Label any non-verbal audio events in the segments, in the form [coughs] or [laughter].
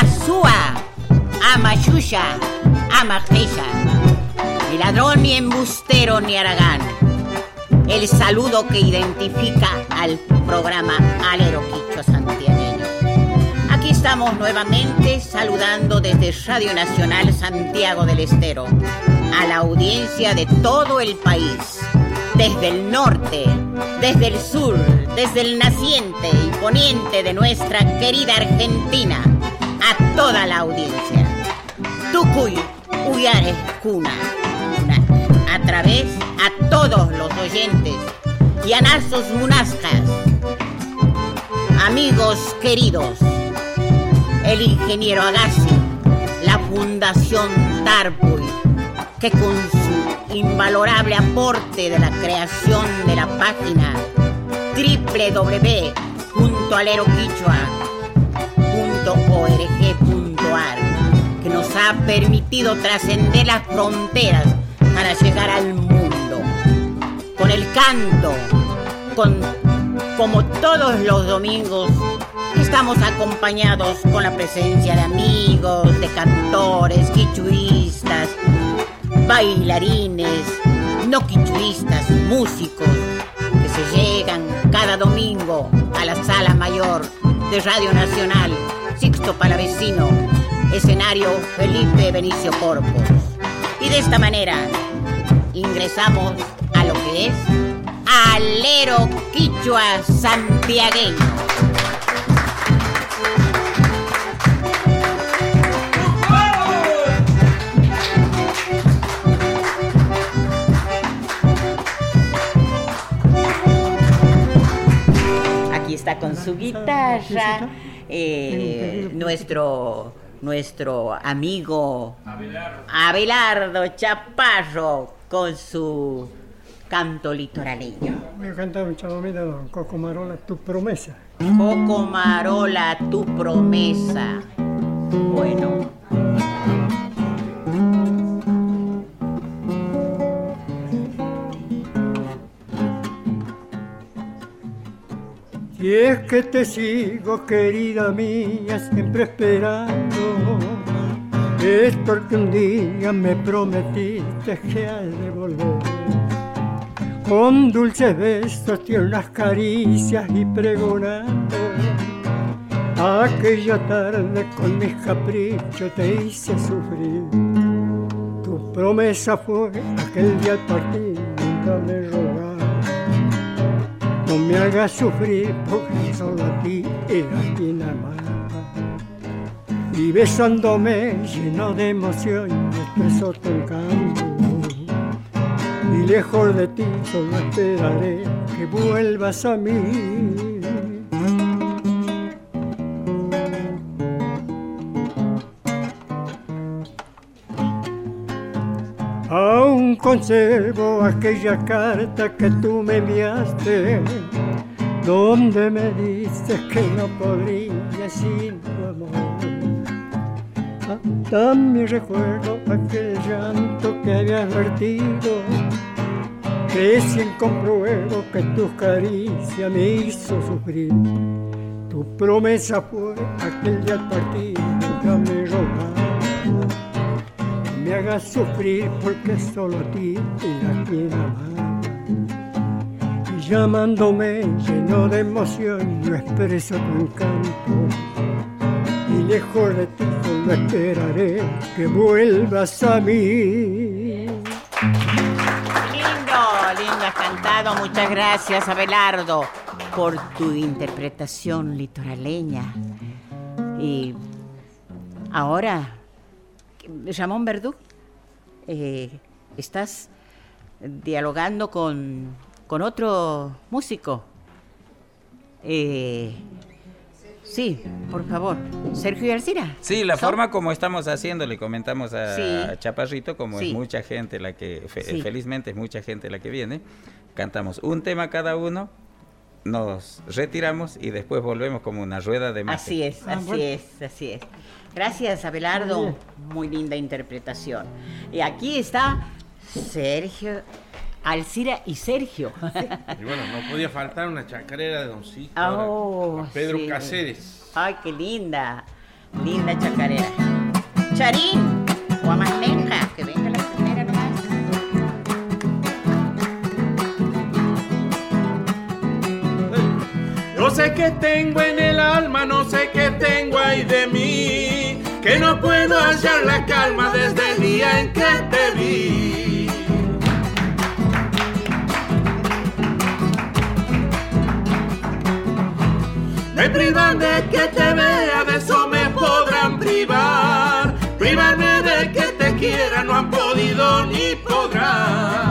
Amazúa, Amayuya, Amajeya, ni ladrón ni embustero ni aragán. El saludo que identifica al programa Alero Quicho Santiagueño. Aquí estamos nuevamente saludando desde Radio Nacional Santiago del Estero a la audiencia de todo el país, desde el norte, desde el sur, desde el naciente y poniente de nuestra querida Argentina, a toda la audiencia. Tucuy, Uyares, Cuna, a través a todos los oyentes y a Nazos Munascas, amigos queridos, el ingeniero Agassi, la Fundación Tarpuy, que con su invalorable aporte de la creación de la página que nos ha permitido trascender las fronteras para llegar al mundo. Con el canto, con como todos los domingos estamos acompañados con la presencia de amigos, de cantores, quichuistas, bailarines, no quichuistas, músicos que se llegan cada domingo a la sala mayor de Radio Nacional, Sixto Palavecino, escenario Felipe Benicio Corpus. Y de esta manera ingresamos a lo que es Alero Quichua Santiagueño. Está con su guitarra, eh, nuestro, nuestro amigo Abelardo. Chaparro con su canto litoraleño. Voy a cantar un chamamita de Coco Marola, Tu Promesa. Coco Marola, Tu Promesa. Bueno. Y es que te sigo, querida mía, siempre esperando. Es porque un día me prometiste que al de volver. Con dulces besos, tiernas caricias y pregonando. Aquella tarde con mis caprichos te hice sufrir. Tu promesa fue aquel día al partir, nunca me rogaste no me hagas sufrir porque solo a ti era quien amaba. Y besándome lleno de emoción expresó tu encanto. Y lejos de ti solo esperaré que vuelvas a mí. Conservo aquella carta que tú me enviaste, donde me dices que no podría sin tu amor. También recuerdo aquel llanto que habías vertido, que sin compruebo que tu caricia me hizo sufrir. Tu promesa fue aquel día me rogaste me hagas sufrir porque solo a ti era quien amaba. Y llamándome lleno de emoción, yo expreso tu encanto. Y lejos de ti solo esperaré que vuelvas a mí. Lindo, lindo has cantado. Muchas gracias, Abelardo, por tu interpretación litoraleña. Y ahora Ramón Verdú, eh, estás dialogando con, otro músico. Eh, sí, por favor. Sergio García. Sí, la forma como estamos haciendo, le comentamos a, Chaparrito, como es mucha gente la que, felizmente es mucha gente la que viene, cantamos un tema cada uno, nos retiramos y después volvemos como una rueda de magia. Así es, ah, así es, así es. Gracias, Abelardo. Muy linda interpretación. Y aquí está Sergio, Alcira y Sergio. Y bueno, no podía faltar una chacarera de Doncito. Oh, Pedro Cáceres. Ay, qué linda. Linda chacarera. Charín o Amasneja, que venga la primera nomás. No sé qué tengo en el no sé qué tengo ahí de mí, que no puedo hallar la calma desde el día en que te vi. Me privan de que te vea, de eso me podrán privar. Privarme de que te quiera, no han podido ni podrán.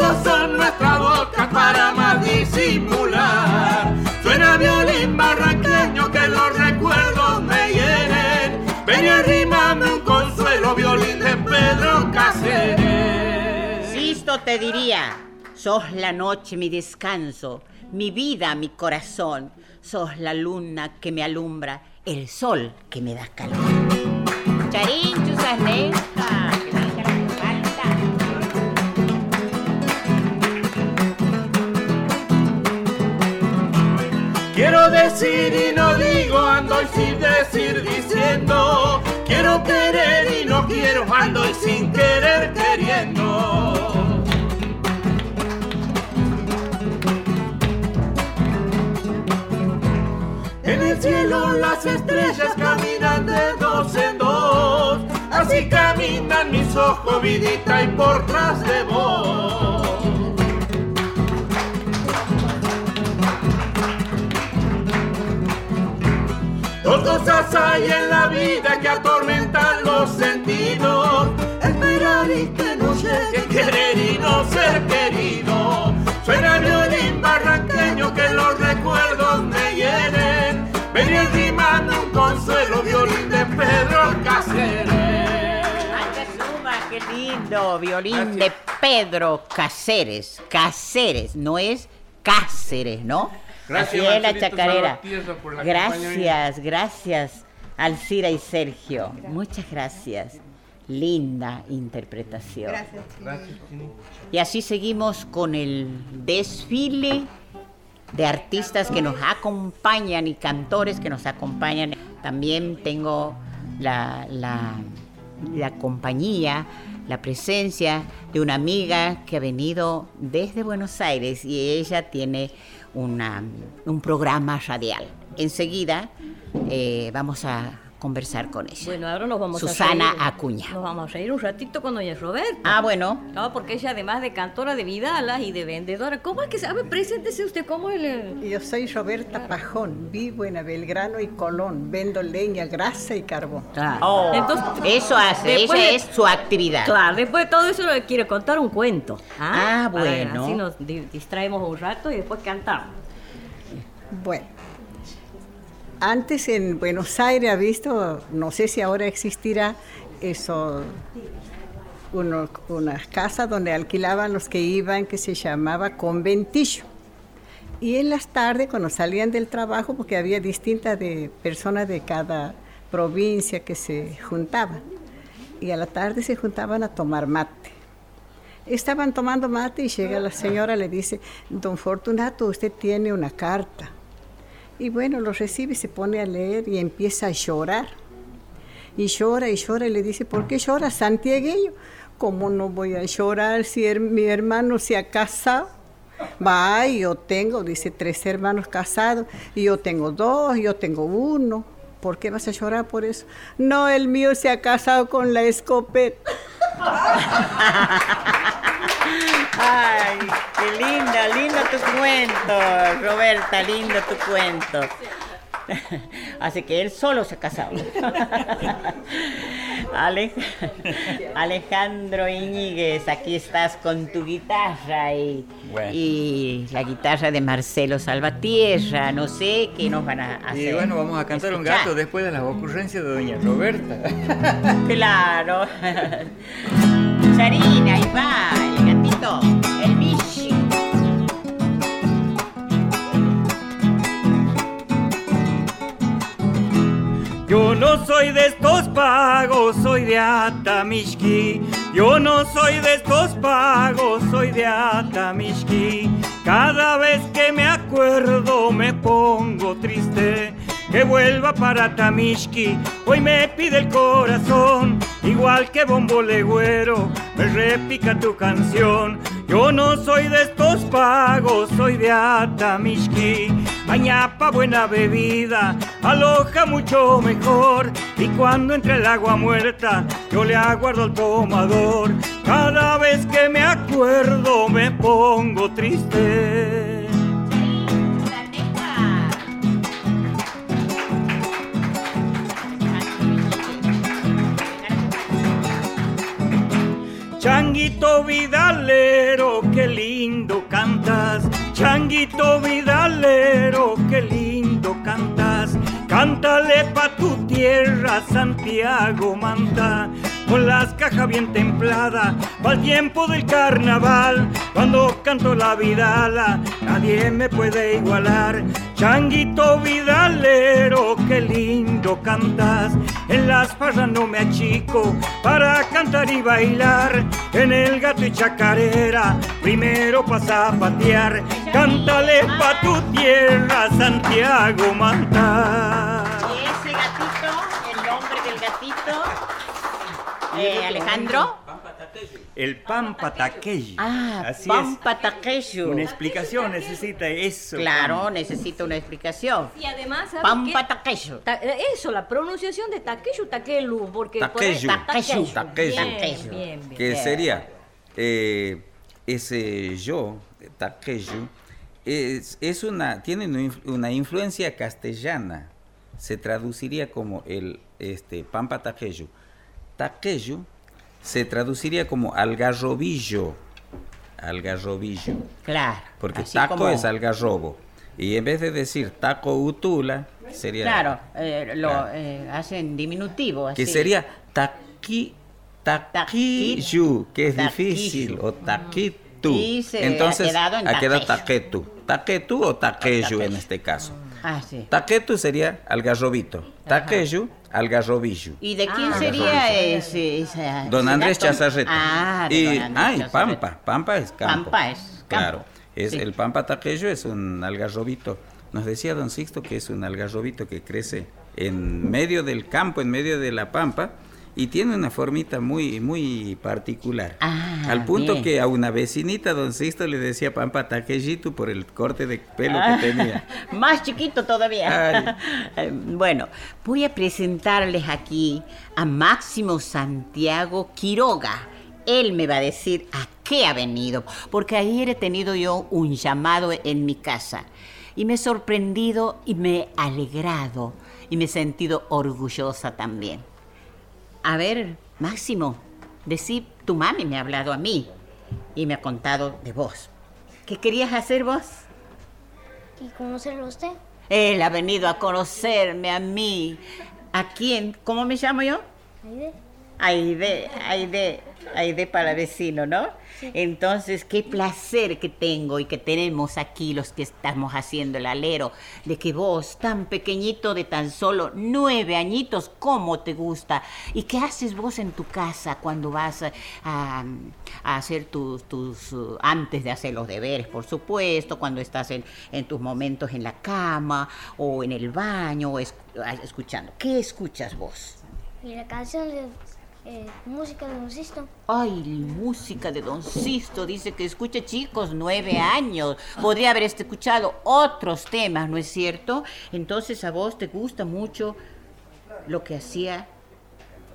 Ojos son nuestra boca para más disimular. Suena violín barranqueño que los recuerdos me hieren. Ven y arrímame un consuelo, violín de Pedro Cáceres. Sisto te diría, sos la noche mi descanso, mi vida, mi corazón. Sos la luna que me alumbra, el sol que me da calor. Charín, chusasneja, decir y no digo, ando y sin decir diciendo. Quiero querer y no quiero, ando y sin querer queriendo. En el cielo las estrellas caminan de dos en dos, así caminan mis ojos, vidita, y por tras de vos. Dos cosas hay en la vida que atormentan los sentidos. Esperar y que no llegue, querer y no ser querido. Suena el violín barranqueño que los recuerdos me hieren. Venía rimando un consuelo, violín de Pedro Cáceres. Ay, qué suma, qué lindo. Violín de Pedro Cáceres. Cáceres, no es Cáceres, ¿no? Gracias, Así es la Marcelito chacarera. Salvatierra, por la Gracias, gracias, Alcira y Sergio. Muchas gracias. Linda interpretación. Gracias, Chini. Y así seguimos con el desfile de artistas que nos acompañan y cantores que nos acompañan. También tengo la, la- la compañía, la presencia de una amiga que ha venido desde Buenos Aires y ella tiene una- un programa radial. Enseguida eh, vamos a conversar con ella. Bueno, ahora nos vamos Susana a reír. Acuña. Nos vamos a reír un ratito con doña Roberta. Ah, bueno. No, porque ella además de cantora de Vidalas y de vendedora, ¿cómo es que sabe? Preséntese usted cómo es el... Yo soy Roberta Pajón, vivo en Belgrano y Colón, vendo leña, grasa y carbón. Oh, Entonces, eso hace, esa de- es su actividad. Claro, después de todo eso le quiere contar un cuento. Ah, Para- bueno. así nos di- distraemos un rato y después cantamos. Bueno, antes en Buenos Aires ha visto, no sé si ahora existirá eso, uno- unas donde alquilaban los que iban que se llamaba conventillo. Y en las tardes, cuando salían del trabajo, porque había distintas de personas de cada provincia que se juntaban, y a la tarde se juntaban a tomar mate. Estaban tomando mate y llega la señora, le dice, don Fortunato, usted tiene una carta. Y bueno, lo recibe, se pone a leer y empieza a llorar. Y llora y llora y le dice, ¿por qué llora santiagueño? ¿Cómo no voy a llorar si her- mi hermano se ha casado? Va, yo tengo, dice, tres hermanos casados, y yo tengo dos, yo tengo uno. ¿Por qué vas a llorar por eso? No, el mío se ha casado con la escopeta. Ay, qué linda, lindo tu cuento, Roberta, lindo tu cuento. [laughs] Así que él solo se ha casado. [laughs] Ale- Alejandro Iñiguez, aquí estás con tu guitarra y, Bueno. y la guitarra de Marcelo Salvatierra. No sé qué nos van a hacer. Y bueno, vamos a cantar un gato después de las ocurrencias de doña Roberta. [laughs] Claro. Sarina, ahí va, Yo no soy de estos pagos, soy de Atamishki. Yo no soy de estos pagos, soy de Atamishki. Cada vez que me acuerdo me pongo triste que vuelva para Tamishki. Hoy me pide el corazón, igual que bombo legüero, me repica tu canción. Yo no soy de estos pagos, soy de Atamishki. Bañapa, buena bebida, aloja mucho mejor. Y cuando entre el agua muerta, yo le aguardo al tomador. Cada vez que me acuerdo me pongo triste. Changuito Vidalero, qué lindo cantas. Changuito Vidalero, qué lindo cantas. Cántale pa' tu tierra, Santiago Manta con las cajas bien templadas, va el tiempo del carnaval, cuando canto la vidala, nadie me puede igualar. Changuito vidalero, qué lindo cantas, en las farras no me achico para cantar y bailar, en el gato y chacarera, primero pasa a patear, cántale pa' tu tierra, Santiago Manta. ¿Y ese gatito, el nombre del gatito? Eh, Alejandro. El Pampa Taqueyu. Ah, Así Pampa Una explicación necesita eso. Claro, necesita una explicación. Y además, Pampa Taqueyu. Eh, eso, la pronunciación de Taqueyu, Taquelu, porque... Bien, bien, Que sería eh, ese yo, Taqueyu, es, es una, tiene una influencia castellana. Se traduciría como el este, Pampa Taqueyu taqueyo se traduciría como algarrobillo. Algarrobillo. Claro. Porque taco es algarrobo. Y en vez de decir taco utula, sería. Claro, eh, lo eh, hacen diminutivo. Que sería taqui, taquillu, que es difícil, o taquitu. Entonces, ha quedado taquetu. Taquetu o taqueyu en este caso. Ah, sí. Taquetu sería algarrobito. Taqueyu Algarrobillo. ¿Y de quién ah, sería ese, Don Andrés Chazarreta. Ah, y, ay, Pampa, Pampa es campo. Pampa es Claro, es, el Pampa taqueyo es un algarrobito. Nos decía Don Sixto que es un algarrobito que crece en medio del campo, en medio de la Pampa, y tiene una formita muy muy particular. Ah, al punto que a una vecinita don Sisto le decía Pampa Taquellito por el corte de pelo que ah, tenía. [laughs] Más chiquito todavía. [laughs] bueno, voy a presentarles aquí a Máximo Santiago Quiroga. Él me va a decir a qué ha venido, porque ayer he tenido yo un llamado en mi casa y me he sorprendido y me he alegrado y me he sentido orgullosa también. A ver, Máximo, decí, tu mami me ha hablado a mí y me ha contado de vos. ¿Qué querías hacer vos? ¿Y conocerlo usted? Él ha venido a conocerme a mí. ¿A quién? ¿Cómo me llamo yo? Aide. Aide, Aide, Aide para vecino, ¿no? Entonces, qué placer que tengo y que tenemos aquí los que estamos haciendo el alero, de que vos, tan pequeñito de tan solo nueve añitos, ¿cómo te gusta? ¿Y qué haces vos en tu casa cuando vas a, hacer tus, tus, antes de hacer los deberes, por supuesto, cuando estás en, en tus momentos en la cama o en el baño o escuchando? ¿Qué escuchas vos? Y la canción de eh, música de Don Sisto. Ay, música de Don Sisto. Dice que escucha chicos, nueve años. Podría haber escuchado otros temas, ¿no es cierto? Entonces a vos te gusta mucho lo que hacía.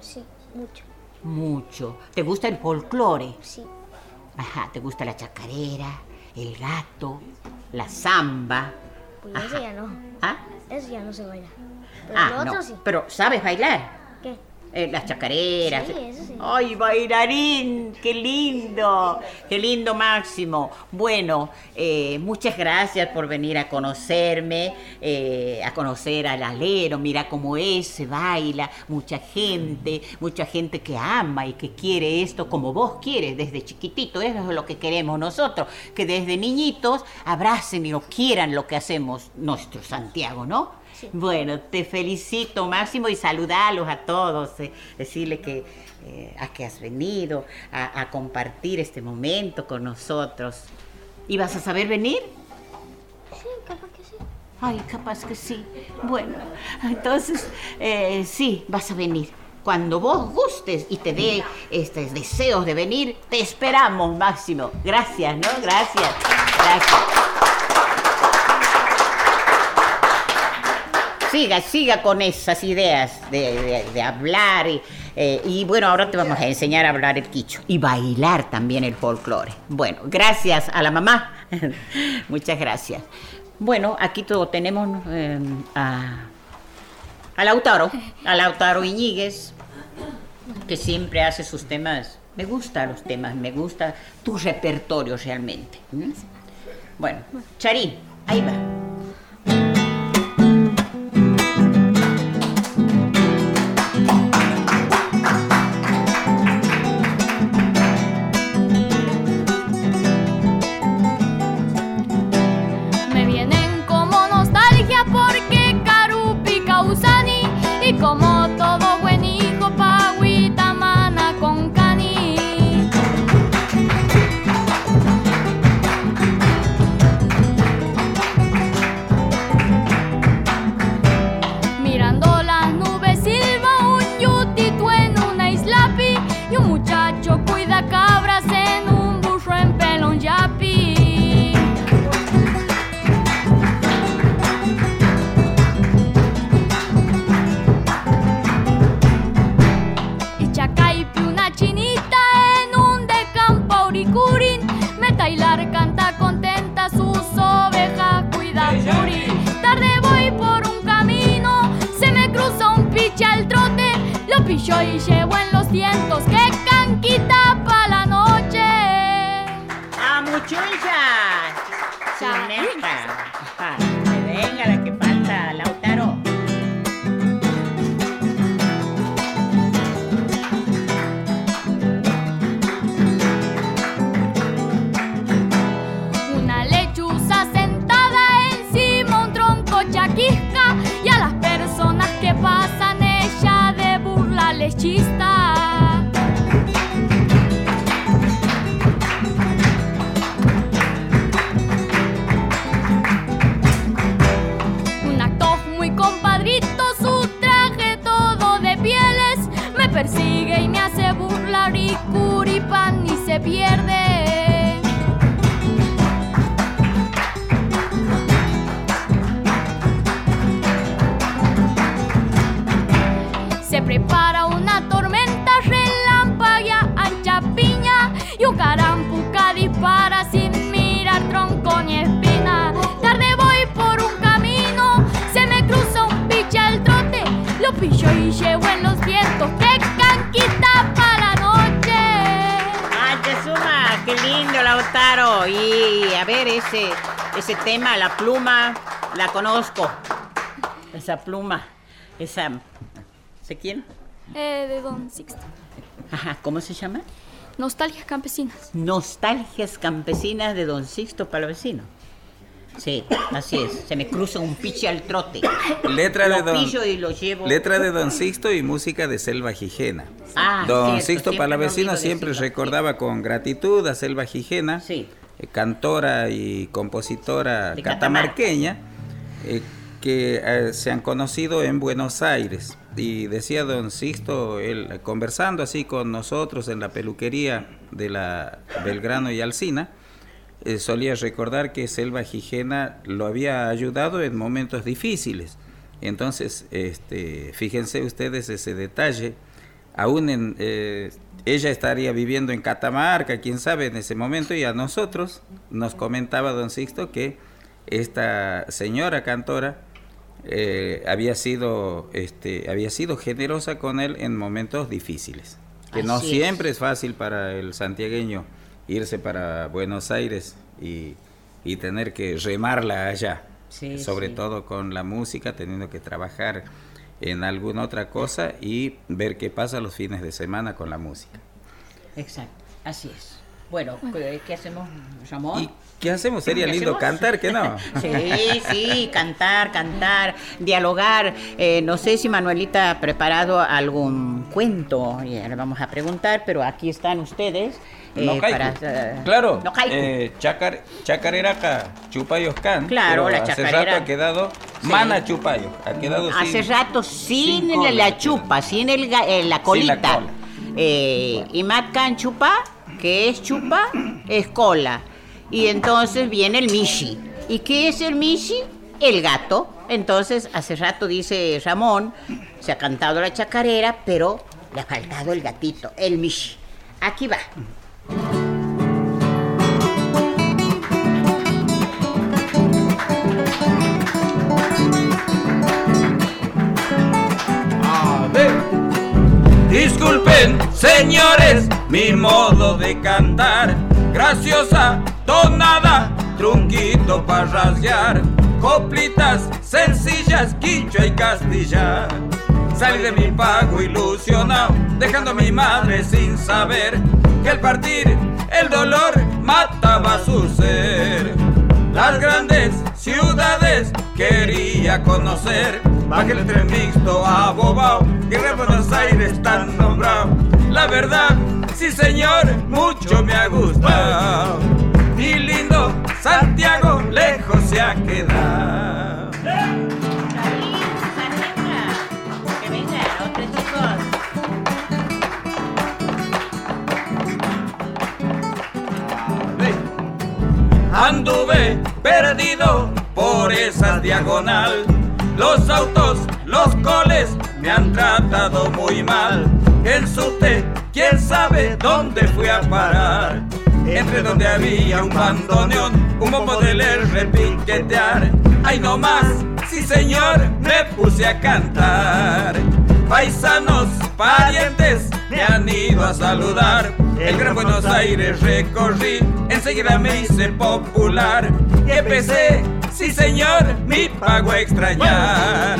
Sí, mucho. Mucho. ¿Te gusta el folclore? Sí. Ajá, ¿te gusta la chacarera, el gato, la samba? Pues eso ya no. ¿Ah? Eso ya no se baila. Pero ah, no. sí. Pero ¿sabes bailar? Eh, las chacareras. ¡Ay, bailarín! ¡Qué lindo! ¡Qué lindo Máximo! Bueno, eh, muchas gracias por venir a conocerme, eh, a conocer al alero. Mira cómo es, se baila. Mucha gente, mucha gente que ama y que quiere esto como vos quieres desde chiquitito. Eso es lo que queremos nosotros, que desde niñitos abracen y lo quieran lo que hacemos nuestro Santiago, ¿no? Bueno, te felicito, Máximo, y saludarlos a todos. Eh, decirle que eh, a que has venido a, compartir este momento con nosotros. ¿Y vas a saber venir? Sí, capaz que sí. Ay, capaz que sí. Bueno, entonces eh, sí, vas a venir. Cuando vos gustes y te dé estos deseos de venir, te esperamos, Máximo. Gracias, ¿no? Gracias. Gracias. Siga, siga con esas ideas de, hablar. Y, eh, y, bueno, ahora te vamos a enseñar a hablar el quicho y bailar también el folclore. Bueno, gracias a la mamá. [laughs] Muchas gracias. Bueno, aquí todo tenemos eh, a, a Lautaro, a Lautaro Iñiguez, que siempre hace sus temas. Me gustan los temas, me gusta tu repertorio realmente. Bueno, Charín, ahí va. Ese tema, la pluma, la conozco. Esa pluma, esa... ¿Sé quién? Eh, de Don Sixto. Ajá, ¿cómo se llama? Nostalgias Campesinas. Nostalgias Campesinas de Don Sixto Palavecino. Sí, así es. Se me cruza un piche al trote. Letra de Don y lo llevo. Letra de Don Sixto y música de Selva Gijena. Ah, don Sixto Palavecino siempre recordaba con gratitud a Selva Gijena. Sí. Eh, cantora y compositora catamarqueña, eh, que eh, se han conocido en Buenos Aires. Y decía don Sixto, él, conversando así con nosotros en la peluquería de la Belgrano y Alcina, solía recordar que Selva Gijena lo había ayudado en momentos difíciles. Entonces, este, fíjense ustedes ese detalle, aún en, ella estaría viviendo en Catamarca, quién sabe, en ese momento, y a nosotros nos comentaba don Sixto que esta señora cantora eh, había, sido, este, había sido generosa con él en momentos difíciles. Que no siempre es fácil para el santiagueño irse para Buenos Aires y, tener que remarla allá. sobre todo con la música, teniendo que trabajar en alguna otra cosa y ver qué pasa los fines de semana con la música. Exacto, así es. Bueno, ¿qué hacemos, Ramón? ¿Y qué hacemos? Sería lindo cantar, ¿qué no? [laughs] sí, sí, cantar, cantar, dialogar. Eh, no sé si Manuelita ha preparado algún cuento, ya le vamos a preguntar, pero aquí están ustedes. Eh, para, claro, no eh, chacar, chacareraca chupayoscan. Claro, la chacarera. Hace rato ha quedado mana chupayo. Ha quedado hace rato sin, la chupa, sin el, eh, la colita. Eh, y matcan chupa, que es chupa, es cola. Y entonces viene el mishi. ¿Y qué es el mishi? El gato. Entonces, hace rato dice Ramón, se ha cantado la chacarera, pero le ha faltado el gatito, el mishi. Aquí va. Disculpen, señores, mi modo de cantar. Graciosa, tonada, trunquito para rasgar. Coplitas sencillas, quicho y castilla. Salí de mi pago ilusionado, dejando a mi madre sin saber que al partir el dolor mataba su ser. Las grandes ciudades quería conocer Baje el tren mixto a Bobao, que en Buenos Aires tan nombrado. La verdad, sí señor, mucho me ha gustado. Mi lindo Santiago lejos se ha quedado. Diagonal los autos, los coles me han tratado muy mal. El sute, quién sabe dónde fui a parar. Entre donde había un bandoneón, un bombo de leer repiquetear. Ay no más, sí señor, me puse a cantar. Paisanos, parientes, me han ido a saludar. El Gran Buenos Aires recorrí, enseguida me hice popular. Y empecé Sí, señor, mi pago a extrañar.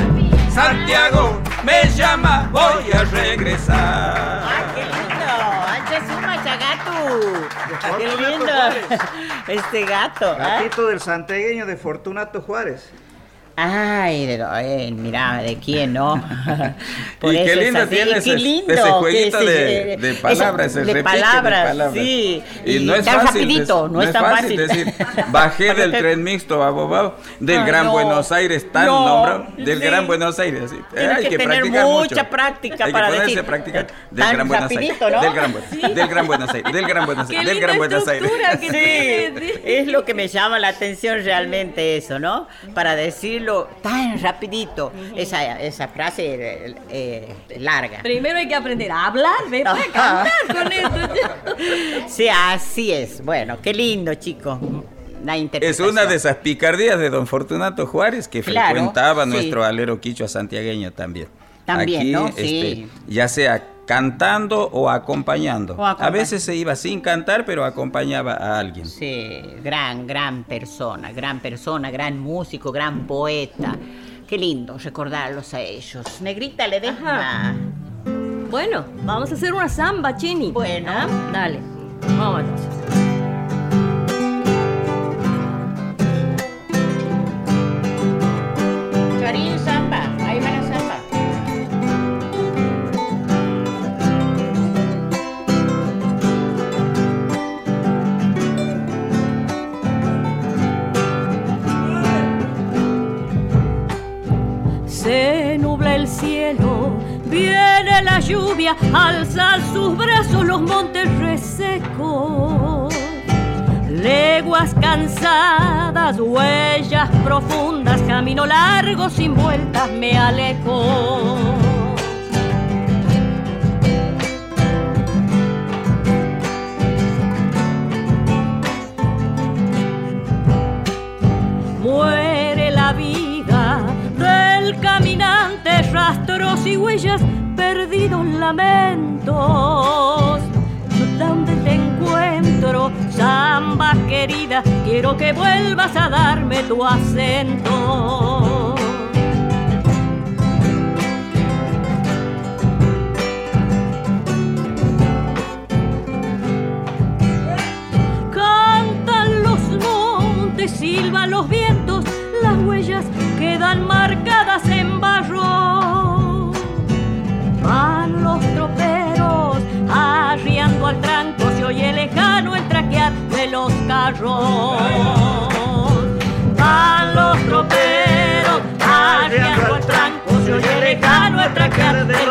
Santiago me llama, voy a regresar. ¡Ah, qué lindo! ¡Ancha suma, chagato! ¡Qué lindo! Este gato. ¿ah? Gatito del santegueño de Fortunato Juárez. Ay, de, mira, ¿de quién no? [laughs] Por y qué lindo tiene ese, ese, jueguito de, de, palabras, ese, de palabras, sí. Y, no es fácil, rapidito, no, es tan fácil, decir, bajé del tren mixto a Bobao, del Gran Buenos Aires, tan nombrado, del Gran Buenos Aires. Sí. Hay que, que tener practicar mucha mucho. práctica Hay para que decir. del Gran Buenos Aires, ¿no? del Gran, del Gran Buenos Aires, del Gran Buenos [laughs] Aires, del Gran Buenos Aires. [laughs] Sí, es lo que me llama la atención realmente eso, ¿no? Para tan rapidito, esa, esa frase eh, eh, larga. Primero hay que aprender a hablar, después a cantar con [laughs] esto. sí, así es. Bueno, qué lindo, chicos. Es una de esas picardías de don Fortunato Juárez que frecuentaba nuestro alero quichua santiagueño también. También, ¿no? Este, ya sea cantando o acompañando. A veces se iba sin cantar, pero acompañaba a alguien. Sí, gran, gran persona, gran persona, gran músico, gran poeta. Qué lindo recordarlos a ellos. Negrita, le deja. Bueno, vamos a hacer una samba, Chini. Bueno, ¿Ah? dale. Vamos entonces. Lluvia, alza sus brazos los montes resecos. Leguas cansadas, huellas profundas, camino largo sin vueltas me alejo. Muere la vida del caminante rastros y huellas perdidos lamentos. ¿Dónde te encuentro, samba querida? Quiero que vuelvas a darme tu acento. Carros. Van los troperos arriando al tranco, se oye lejano el traquear de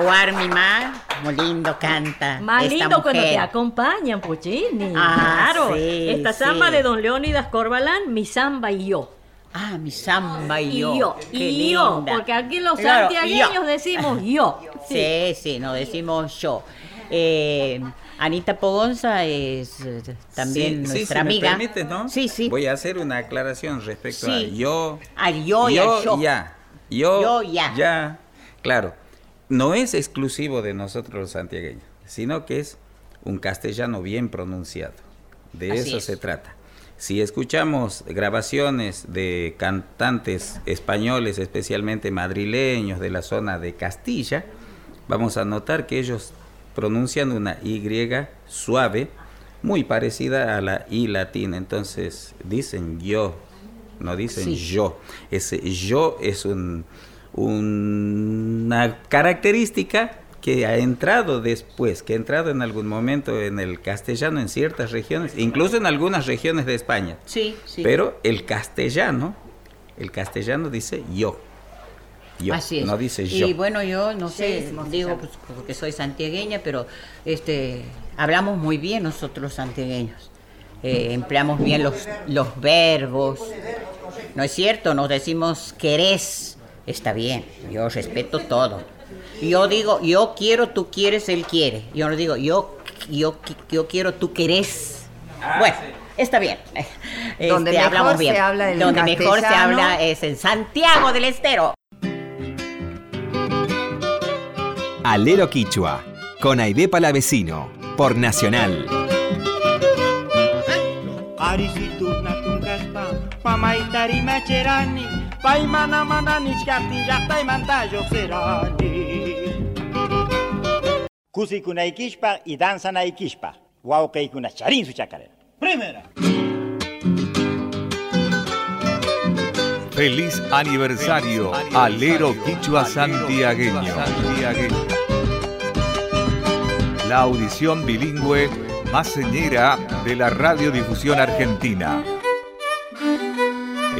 Caguar mi ma, muy lindo canta. Más lindo cuando te acompañan, Puccini. Ah, claro. Esta samba de Don Leónidas Corbalán, mi samba y yo. Ah, mi samba y yo. Y yo, y yo, porque aquí los santiagueños decimos yo. Sí, sí, nos decimos yo. Eh, Anita Pogonza es eh, también nuestra amiga. Me permites, ¿no? Sí, sí. Voy a hacer una aclaración respecto a yo. Al yo, y al yo. Ya. Yo, yo ya. Ya. Claro no es exclusivo de nosotros los santiagueños, sino que es un castellano bien pronunciado. De eso se trata. Si escuchamos grabaciones de cantantes españoles, especialmente madrileños de la zona de Castilla, vamos a notar que ellos pronuncian una Y suave, muy parecida a la I latina. Entonces dicen yo, no dicen yo. Ese yo es un, una característica que ha entrado después, que ha entrado en algún momento en el castellano en ciertas regiones, incluso en algunas regiones de España. Sí, sí. Pero el castellano, el castellano dice yo. Yo, Así no dice yo. Y bueno, yo no sé, digo pues, porque soy santiagueña, pero este hablamos muy bien nosotros los santiagueños. Eh, empleamos bien los, los verbos. ¿No es cierto? Nos decimos querés, está bien, yo respeto todo. Yo digo, yo quiero, tú quieres, él quiere. Yo no digo, yo, yo, yo quiero, tú querés. Ah, bueno, está bien. Donde este, mejor se habla Donde mejor se habla es en Santiago del Estero. Alero Quichua, con Aide Palavecino, por Nacional. Paimana mana nichkati llaqtaymanta lluqsirani Kusikunaykishpa y danzanaykishpa wawqiykuna charin su chacarera. Primera. Feliz aniversario, Alero Quichua Santiagueño. La audición bilingüe más señera de la radiodifusión argentina.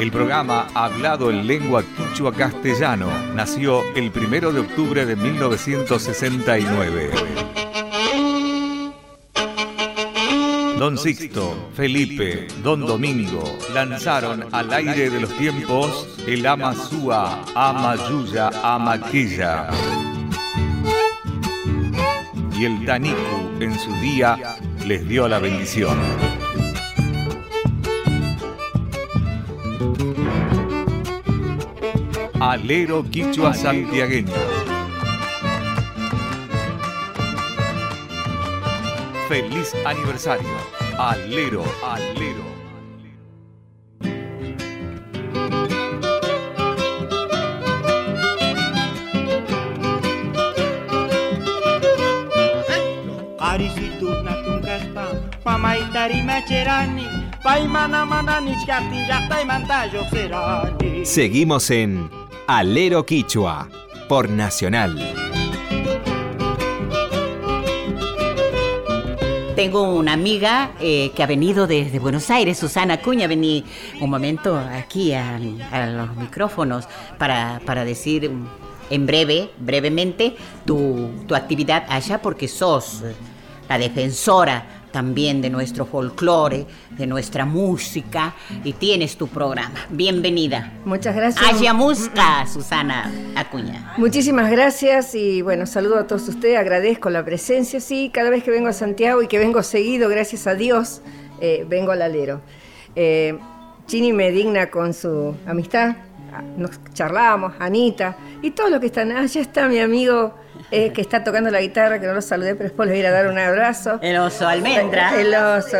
El programa Hablado en lengua quichua castellano nació el 1 de octubre de 1969. Don Sixto, Felipe, Don Domingo lanzaron al aire de los tiempos el Amazúa, Amayuya, Amaquilla. Y el Taniku en su día les dio la bendición. Alero Quichua Santiagueño. Feliz aniversario. Alero, alero. Seguimos en Alero Quichua por Nacional. Tengo una amiga eh, que ha venido desde Buenos Aires, Susana Cuña, vení un momento aquí a, los micrófonos para, para decir en breve, brevemente, tu, tu actividad allá porque sos la defensora también de nuestro folclore, de nuestra música y tienes tu programa. Bienvenida. Muchas gracias. Haya Musca, Susana Acuña. Muchísimas gracias y bueno, saludo a todos ustedes, agradezco la presencia. Sí, cada vez que vengo a Santiago y que vengo seguido, gracias a Dios, eh, vengo al alero. Eh, Chini me digna con su amistad, nos charlamos, Anita y todo lo que están. Allá está mi amigo eh, que está tocando la guitarra, que no lo saludé, pero después le voy a ir a dar un abrazo. El oso almendra. El oso.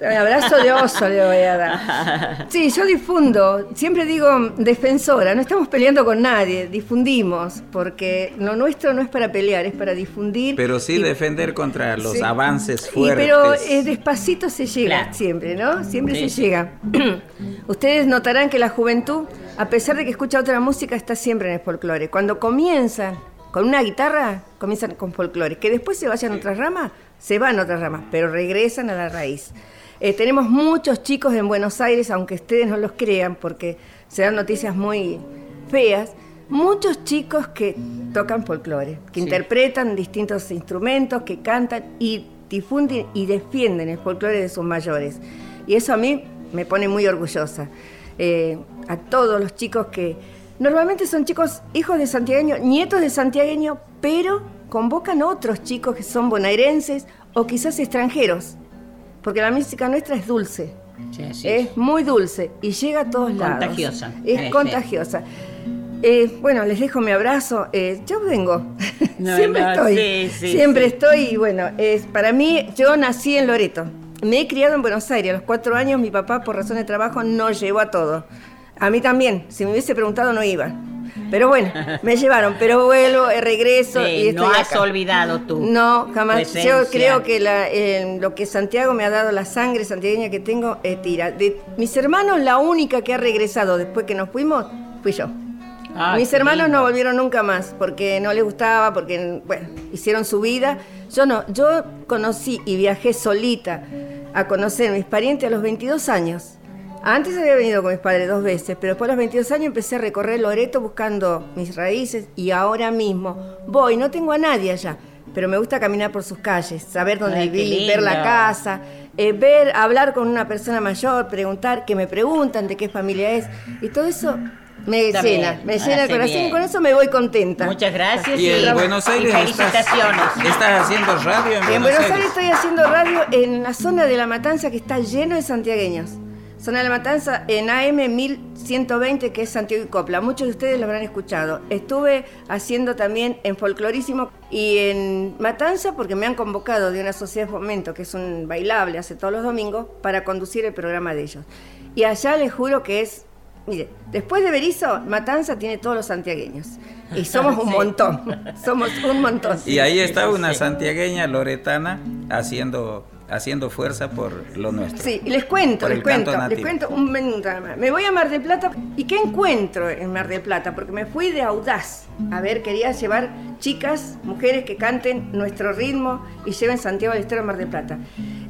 Un abrazo de oso le voy a dar. [laughs] Sí, yo difundo, siempre digo defensora, no estamos peleando con nadie, difundimos, porque lo nuestro no es para pelear, es para difundir. Pero sí defender contra los avances fuertes. pero eh, despacito se llega siempre, ¿no? Siempre se llega. [clears throat] Ustedes notarán que la juventud, a pesar de que escucha otra música, está siempre en el folclore. Cuando comienza con una guitarra comienzan con folclore. Que después se vayan a otras ramas, se van a otras ramas, pero regresan a la raíz. Eh, tenemos muchos chicos en Buenos Aires, aunque ustedes no los crean, porque se dan noticias muy feas. Muchos chicos que tocan folclore, que interpretan distintos instrumentos, que cantan y difunden y defienden el folclore de sus mayores. Y eso a mí me pone muy orgullosa. Eh, a todos los chicos que, Normalmente son chicos hijos de santiagueño, nietos de santiagueño, pero convocan otros chicos que son bonaerenses o quizás extranjeros, porque la música nuestra es dulce. es muy dulce y llega a todos lados. Contagiosa. Es contagiosa. Eh, bueno, les dejo mi abrazo. Eh, yo vengo. [laughs] siempre estoy. siempre estoy. Y bueno, es, para mí, yo nací en Loreto. Me he criado en Buenos Aires. A los cuatro años mi papá, por razón de trabajo, no llevó a todo. A mí también, si me hubiese preguntado no iba. Pero bueno, me [laughs] llevaron, pero vuelvo, eh, regreso y No has olvidado tú. No, jamás. Yo creo que eh, lo que Santiago me ha dado, la sangre santiagueña que tengo, es tira. De mis hermanos, la única que ha regresado después que nos fuimos, fui yo. Ah, mis hermanos no volvieron nunca más porque no les gustaba, porque, bueno, hicieron su vida. Yo no, yo conocí y viajé solita a conocer a mis parientes a los 22 años. Antes había venido con mis padres dos veces, pero después de los 22 años empecé a recorrer Loreto buscando mis raíces y ahora mismo voy, no tengo a nadie allá, pero me gusta caminar por sus calles, saber dónde viví, ver la casa, eh, ver, hablar con una persona mayor, preguntar, que me preguntan de qué familia es y todo eso me llena, me llena el corazón y con eso me voy contenta. Muchas gracias y, en Buenos Aires felicitaciones. Estás, haciendo radio en Buenos, en Buenos Aires estoy haciendo radio en la zona de La Matanza que está lleno de santiagueños. Zona de la Matanza en AM 1120, que es Santiago y Copla. Muchos de ustedes lo habrán escuchado. Estuve haciendo también en Folclorísimo y en Matanza porque me han convocado de una sociedad de fomento, que es un bailable, hace todos los domingos, para conducir el programa de ellos. Y allá les juro que es Mire, después de Berizo, Matanza tiene todos los santiagueños. Y somos un [laughs] montón. somos un montón. Y ahí está una santiagueña loretana haciendo haciendo fuerza por lo nuestro. Sí, les cuento, les cuento, les cuento un minuto Me voy a Mar del Plata y ¿qué encuentro en Mar del Plata? Porque me fui de audaz. A ver, quería llevar chicas, mujeres que canten nuestro ritmo y lleven Santiago del Estero a Mar del Plata.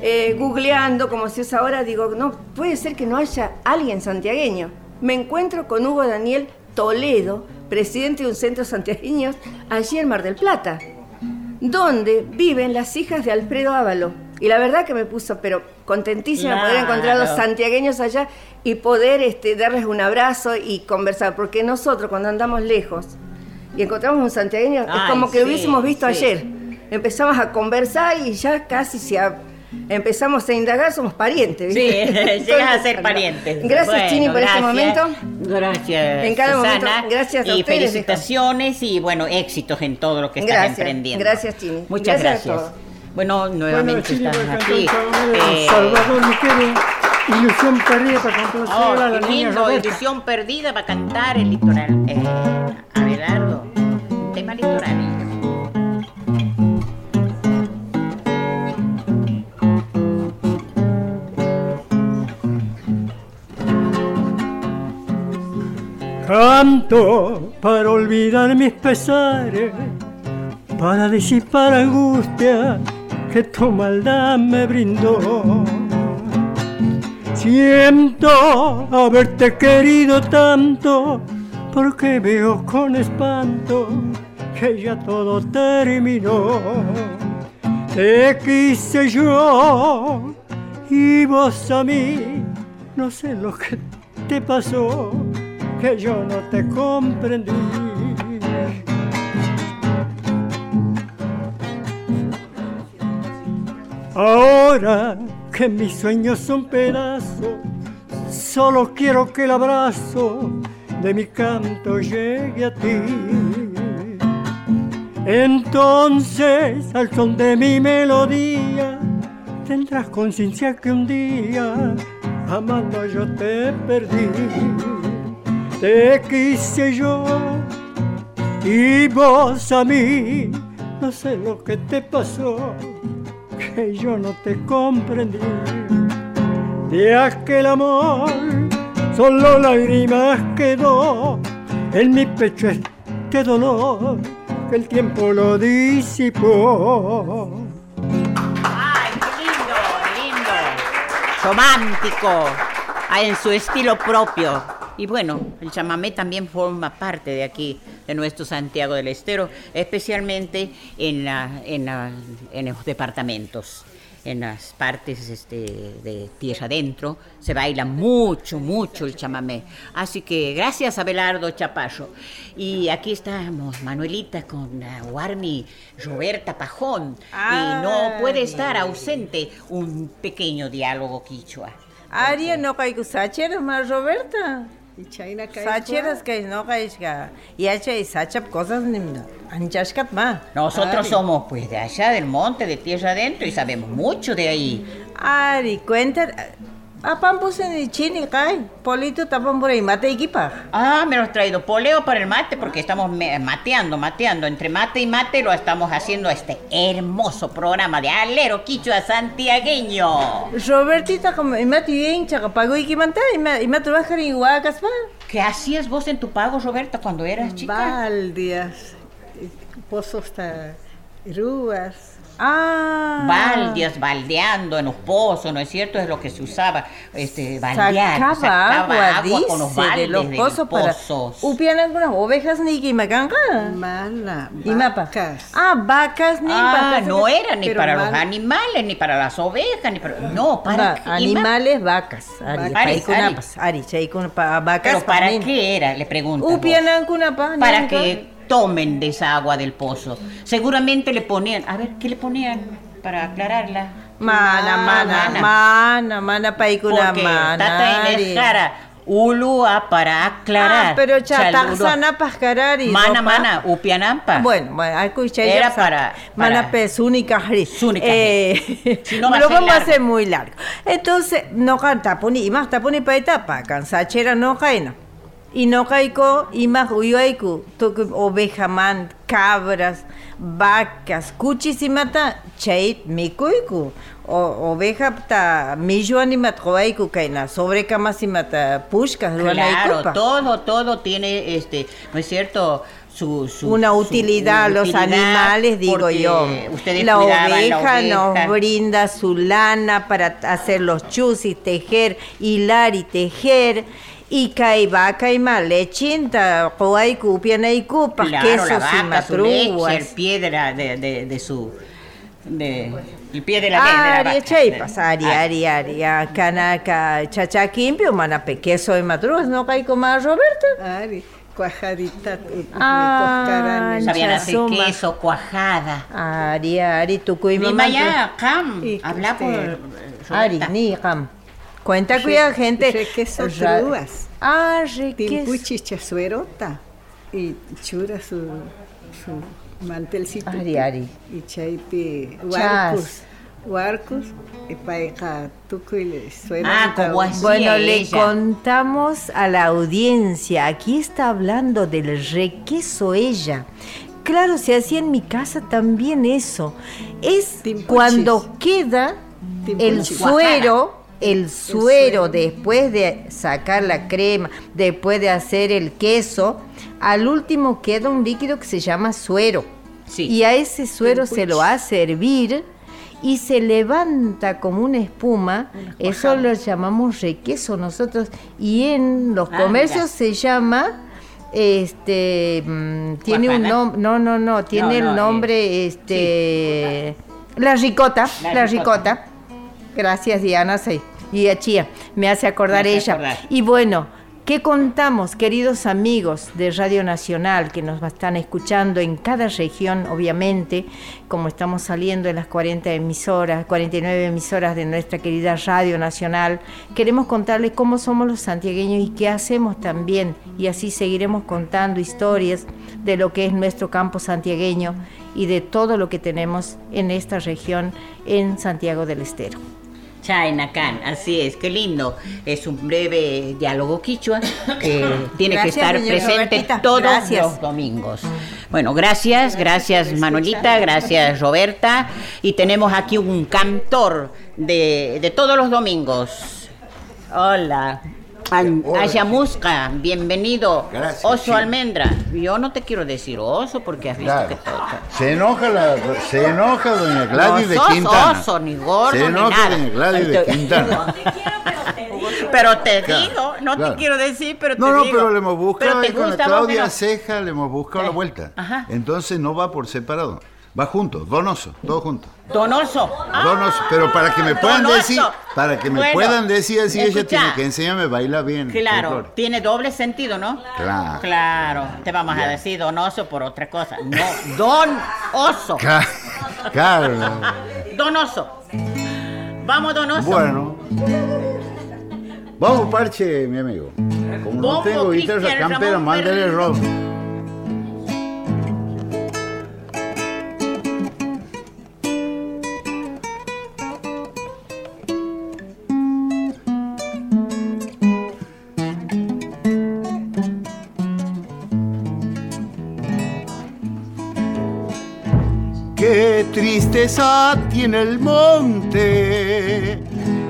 Eh, googleando, como si es ahora, digo, no, puede ser que no haya alguien santiagueño. Me encuentro con Hugo Daniel Toledo, presidente de un centro santiagueño allí en Mar del Plata, donde viven las hijas de Alfredo Ávalo y la verdad que me puso, pero contentísima de poder encontrar a los santiagueños allá y poder este, darles un abrazo y conversar, porque nosotros cuando andamos lejos y encontramos un santiagueño, es como que lo hubiésemos visto ayer. Empezamos a conversar y ya casi se, empezamos a indagar, somos parientes. Sí, [laughs] [laughs] llegas a ser parientes. Gracias, Chini, por este momento. Gracias. En cada momento, gracias a Y felicitaciones y bueno, éxitos en todo lo que estás emprendiendo. Gracias, Chini. Muchas gracias. Bueno, nuevamente estás aquí. Eh, Salvador Ilusión perdida para complacer oh, a la niña Roberta. Ilusión perdida para cantar el litoral. Eh, Abelardo, tema litoral. Canto para olvidar mis pesares, para disipar angustia que tu maldad me brindó. Siento haberte querido tanto, porque veo con espanto que ya todo terminó. Te quise yo y vos a mí, no sé lo que te pasó que yo no te comprendí. Ahora que mis sueños son pedazos, solo quiero que el abrazo de mi canto llegue a ti. Entonces, al son de mi melodía, tendrás conciencia que un día, amando yo te perdí te quise yo y vos a mí, no sé lo que te pasó, que yo no te comprendí. De aquel amor solo lágrimas quedó en mi pecho este dolor que el tiempo lo disipó. ¡Ay, qué lindo, lindo! Romántico, en su estilo propio. Y bueno, el chamamé también forma parte de aquí, de nuestro Santiago del Estero, especialmente en, la, en, los departamentos en las partes este, de tierra adentro, se baila mucho, mucho el chamamé. Así que gracias a Belardo Chaparro. Y aquí estamos, Manuelita, con Warmi Roberta Pajón. y no puede estar ausente un pequeño diálogo quichua. Aria no hay más Roberta. Sacheras que no caishga. Y hacha y sachap cosas anchashkat ma. Nosotros somos pues de allá del monte, de tierra adentro y sabemos mucho de ahí. Ari, cuenta, Apan ni chini kai, polito tapan por ahí, mate y Ah, me lo has traído poleo para el mate porque estamos mateando, mateando. Entre mate y mate lo estamos haciendo este hermoso programa de alero quichua santiagueño. Robertita, como y mate bien, chaca, pago y mate y mate bajar en huacas, ¿Qué hacías vos en tu pago, Roberta, cuando eras chica? Baldias, pozos, rúas. Ah. Baldias, baldeando en los pozos, ¿no es cierto? Es lo que se usaba, este, baldear. Sacaba, sacaba agua, con los baldes de los pozos. Para... ¿Upian algunas ovejas ni que Mala, y vacas. Ah, vacas ni ah, no era ni para los animales, ni para las ovejas, ni para... No, para... animales, vacas. Ari, ari, ari, vacas. ¿Pero para qué era? Le pregunto. ¿Upian alguna Para que tomen de esa agua del pozo. Seguramente le ponían, a ver, ¿qué le ponían para aclararla? Mana, mana, mana, mana, paikuna, mana. Tata Inejara, Ulua para aclarar. Ah, pero chataxana pascarar y Mana, mana, upianampa. Bueno, bueno, escuché Era para, Mana pesúnica eh, si no lo vamos a hacer muy largo. Entonces, no canta, poni, y más taponi pa etapa, cansachera no caena. Y no caico, y más uyuaiku, oveja man, cabras, vacas, cuchis y mata, chait mikuiku. O, oveja ta millo animat roaiku kaina, sobre camas y mata pushkas, Claro, todo, todo tiene, este, ¿no es cierto? Su, su, una utilidad a los animales, digo yo. La oveja, nos brinda su lana para hacer los chusis, tejer, hilar y tejer y kai vaca y malechinta, coay cupiana y cupas, queso la vaca, su leche, el pie de, la, de, de, de su... De, el pie de la, ah, de la vaca. Chaipas, ari, ari, ari, kanaka, chachaquimpio, mana queso y matruas, ¿no kai como Roberto? Ari. cuajadita. Ah, sabían hacer queso, cuajada. Ari, ari, tu Ni maya, cam. Habla por... Ari, ni cam. Cuenta cuida gente. Queso truas. Ah, queso. Timpuchi chasuerota. Y chura su, su mantelcito. Ari, ari. Y chaipi huarcus. Huarcus. Y paika tucuile Ah, como bueno, le contamos a la audiencia. Aquí está hablando del requeso ella. Claro, se hacía en mi casa también eso. Es cuando queda el suero el suero, después de sacar la crema, después de hacer el queso, al último queda un líquido que se llama suero. Y a ese suero se lo hace hervir y se levanta como una espuma. Eso lo llamamos requeso nosotros. Y en los ah, comercios se llama este mm, tiene un nombre no no no tiene el nombre eh, este la ricota la, ricota Gracias, Diana. Y a Chía, me hace acordar ella. Y bueno, ¿qué contamos, queridos amigos de Radio Nacional que nos están escuchando en cada región, obviamente, como estamos saliendo en las 40 emisoras, 49 emisoras de nuestra querida Radio Nacional? Queremos contarles cómo somos los santiagueños y qué hacemos también. Y así seguiremos contando historias de lo que es nuestro campo santiagueño y de todo lo que tenemos en esta región en Santiago del Estero. Chainacan, así es, qué lindo. Es un breve diálogo quichua que [coughs] tiene que estar presente todos los domingos. Bueno, gracias, gracias Manuelita, gracias Roberta. Y tenemos aquí un cantor de, de todos los domingos. Hola. Ayamusca, bienvenido. Gracias, oso Almendra. Yo no te quiero decir oso porque has visto que todo. Se enoja, la, se enoja doña Gladys de Quintana. oso, ni gordo, se enoja doña Gladys de Quintana. pero te digo, no te quiero decir, pero te no, digo. No, no, pero le hemos buscado con la Claudia Ceja, le hemos buscado la vuelta. Entonces no va por separado. Va junto, donoso, todo junto. Donoso. Donoso, pero para que me puedan decir, para que me puedan decir así, ella tiene que enseñarme a bailar bien. Claro, tiene doble sentido, ¿no? Claro. Claro, te vamos a decir donoso por otra cosa. No, don oso. [laughs] Claro. Donoso. Vamos, donoso. Bueno. Vamos, parche, mi amigo. Como no tengo guitarra campera, mándale rock. Tristeza tiene el monte,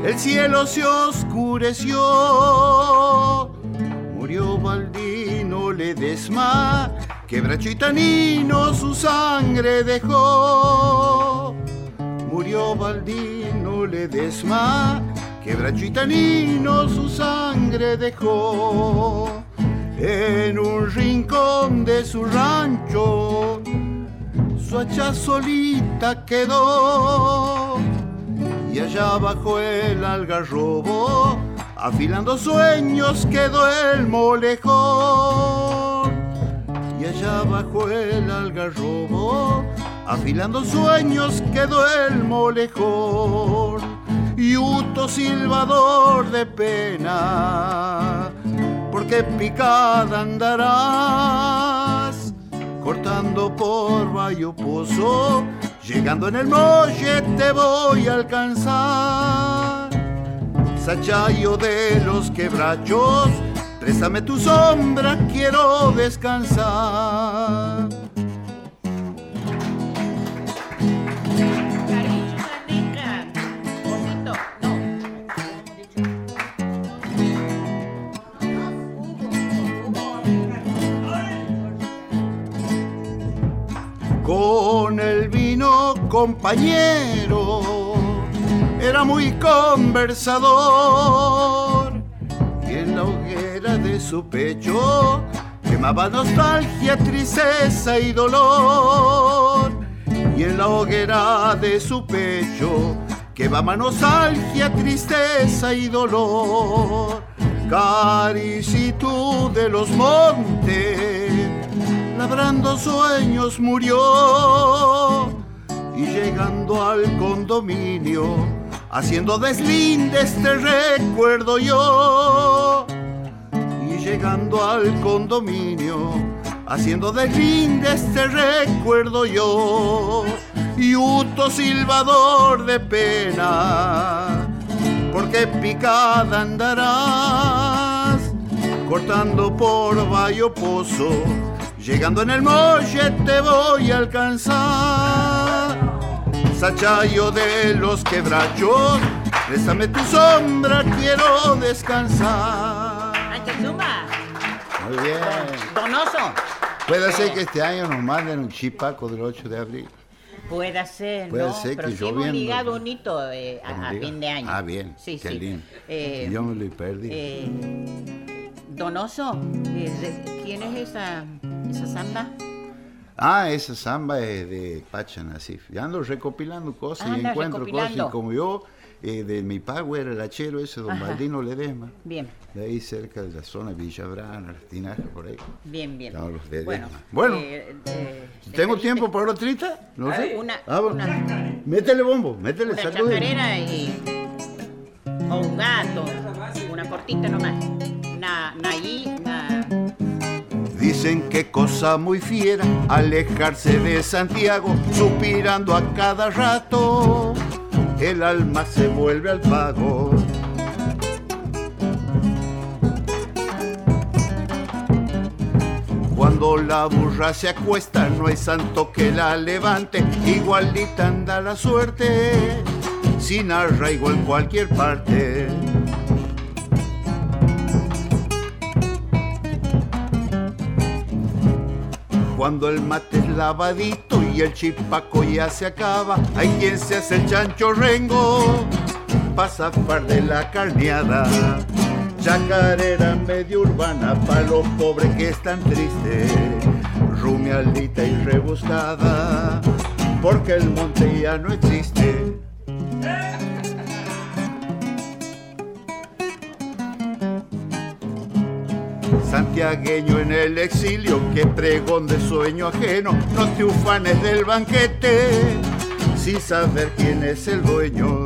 el cielo se oscureció. Murió Baldino Ledesma, quebracho y tanino su sangre dejó. Murió Baldino Ledesma, quebracho y tanino su sangre dejó. En un rincón de su rancho su hacha solita quedó. Y allá bajo el algarrobo afilando sueños quedó el molejón. Y allá bajo el algarrobo afilando sueños quedó el molejón. Y Uto silbador de pena porque picada andarás cortando por Bayo Pozo, llegando en el muelle te voy a alcanzar. Sachayo de los quebrachos, préstame tu sombra, quiero descansar. Con el vino compañero, era muy conversador y en la hoguera de su pecho quemaba nostalgia, tristeza y dolor. Y en la hoguera de su pecho quemaba nostalgia, tristeza y dolor. Caricitu de los montes, labrando sueños murió y llegando al condominio, haciendo deslindes te recuerdo yo. Y llegando al condominio, haciendo deslindes te recuerdo yo. Y uto silbador de pena, porque picada andarás, cortando por valle pozo Llegando en el molle te voy a alcanzar. Sachayo de los quebrachos, bésame tu sombra, quiero descansar. Muy bien. Donoso. Puede ser que este año nos manden un chipaco del 8 de abril. Puede ser, Puede ¿no? ser Pero que sí hemos lloviendo. ligado bonito eh, a, a fin de año. Ah, bien. Sí, qué sí. lindo. Eh, Yo me lo perdí. eh, Donoso, eh, ¿quién es esa, esa samba? Ah, esa samba es de Pacha Nasif. Ya ando recopilando cosas y encuentro cosas. Y como yo, eh, de mi pago era el hachero ese, don Ajá. Baldino Ledesma. Bien, De ahí cerca de la zona de Villabrana, las tinajas por ahí. bien, bien. Estaban los de Bueno, Ledesma. Bueno, eh, eh, ¿tengo tiempo para otra trita? No sé. Una, Ah, bueno. una, Métele bombo, métele, una sacude. y, o un gato, una cortita nomás. Una ahí, una... Dicen que cosa muy fiera alejarse de Santiago, suspirando a cada rato. El alma se vuelve al pago. Cuando la burra se acuesta, no hay santo que la levante. Igualita anda la suerte, sin arraigo en cualquier parte. Cuando el mate es lavadito y el chipaco ya se acaba, hay quien se hace el chancho rengo, pasa par de la carneada. Chacarera medio urbana pa' los pobres que están tristes, rumialita y rebuscada, porque el monte ya no existe. Santiagueño en el exilio, que pregón de sueño ajeno, no te ufanes del banquete, sin saber quién es el dueño.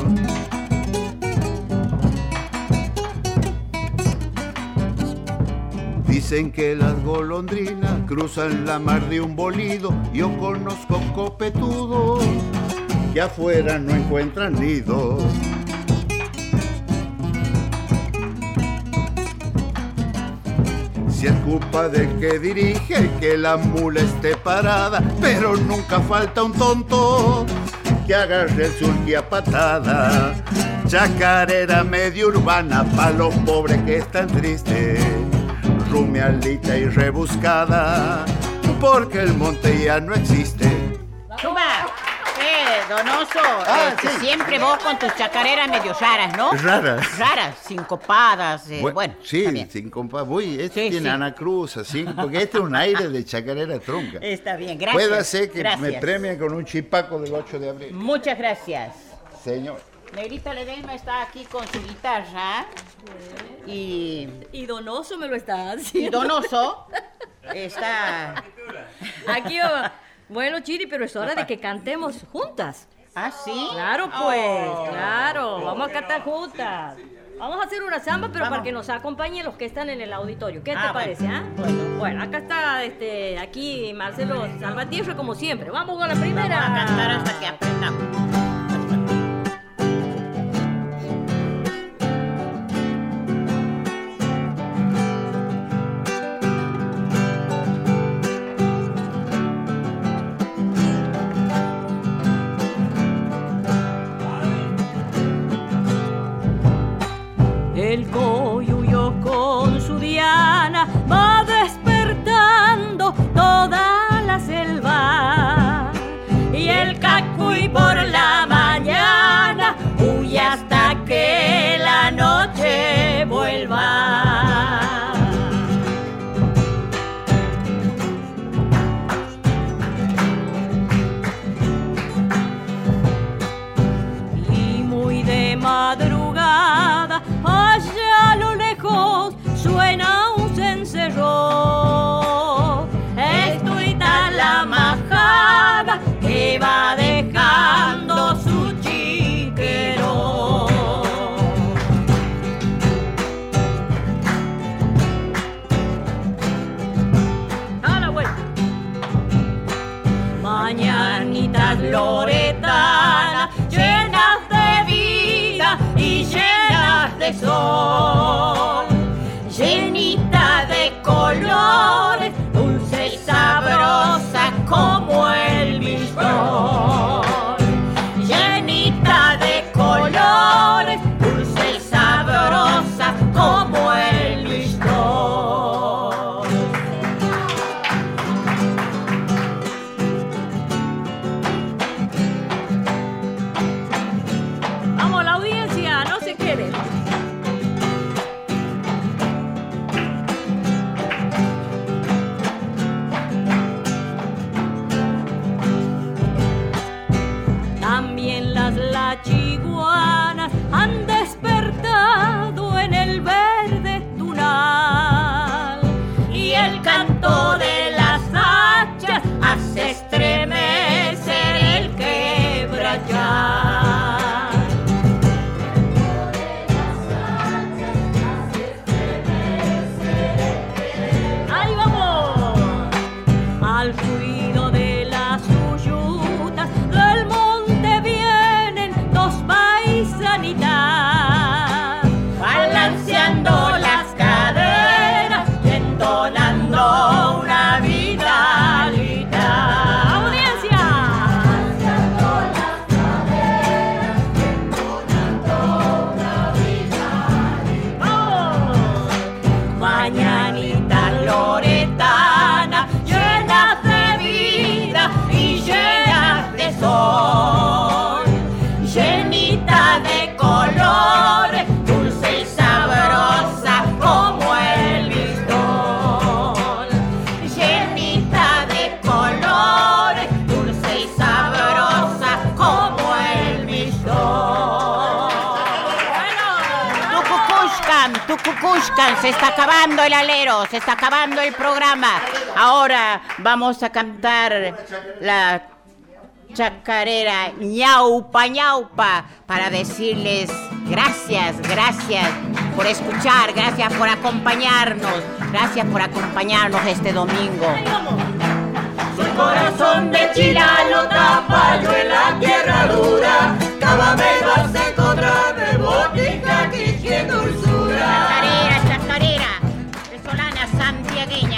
Dicen que las golondrinas cruzan la mar de un bolido, yo conozco copetudos que afuera no encuentran nidos. Si es culpa del que dirige que la mula esté parada, pero nunca falta un tonto que agarre el surqui a patada. Chacarera medio urbana pa' los pobres que están tristes, rumialita y rebuscada, porque el monte ya no existe. ¡Suba! Donoso, Ah, este, sí. siempre vos con tus chacareras medio raras, ¿no? Raras. Raras, sincopadas, eh, Bu- bueno. sí, sin compa. Uy, este Sí, tiene sí. Ana Cruz, así, porque este es un aire de chacarera tronca. [laughs] Está bien, gracias. Puede ser que gracias. me premien con un chipaco del 8 de abril. Muchas gracias. Señor. Negrita Ledesma está aquí con su guitarra y... Y Donoso me lo está Y haciendo. Donoso está... Aquí va. Bueno, Chiri, pero es hora de que cantemos juntas. ¿Ah, sí? Claro, pues, Oh. claro. Vamos a cantar juntas. Vamos a hacer una samba, pero Vamos. para que nos acompañen los que están en el auditorio. ¿Qué Ah, te bueno. parece, ah? Bueno. acá está, este, aquí Marcelo Salvatierra como siempre. Vamos con la primera. Vamos a cantar hasta que aprendamos. El coyuyo Se está acabando el alero, se está acabando el programa. Ahora vamos a cantar la chacarera ñaupa ñaupa para decirles gracias, gracias por escuchar, gracias por acompañarnos, gracias por acompañarnos este domingo. Soy corazón de chiralo, tapayo en la tierra dura. Cada vas a encontrar de botica que sur aquí.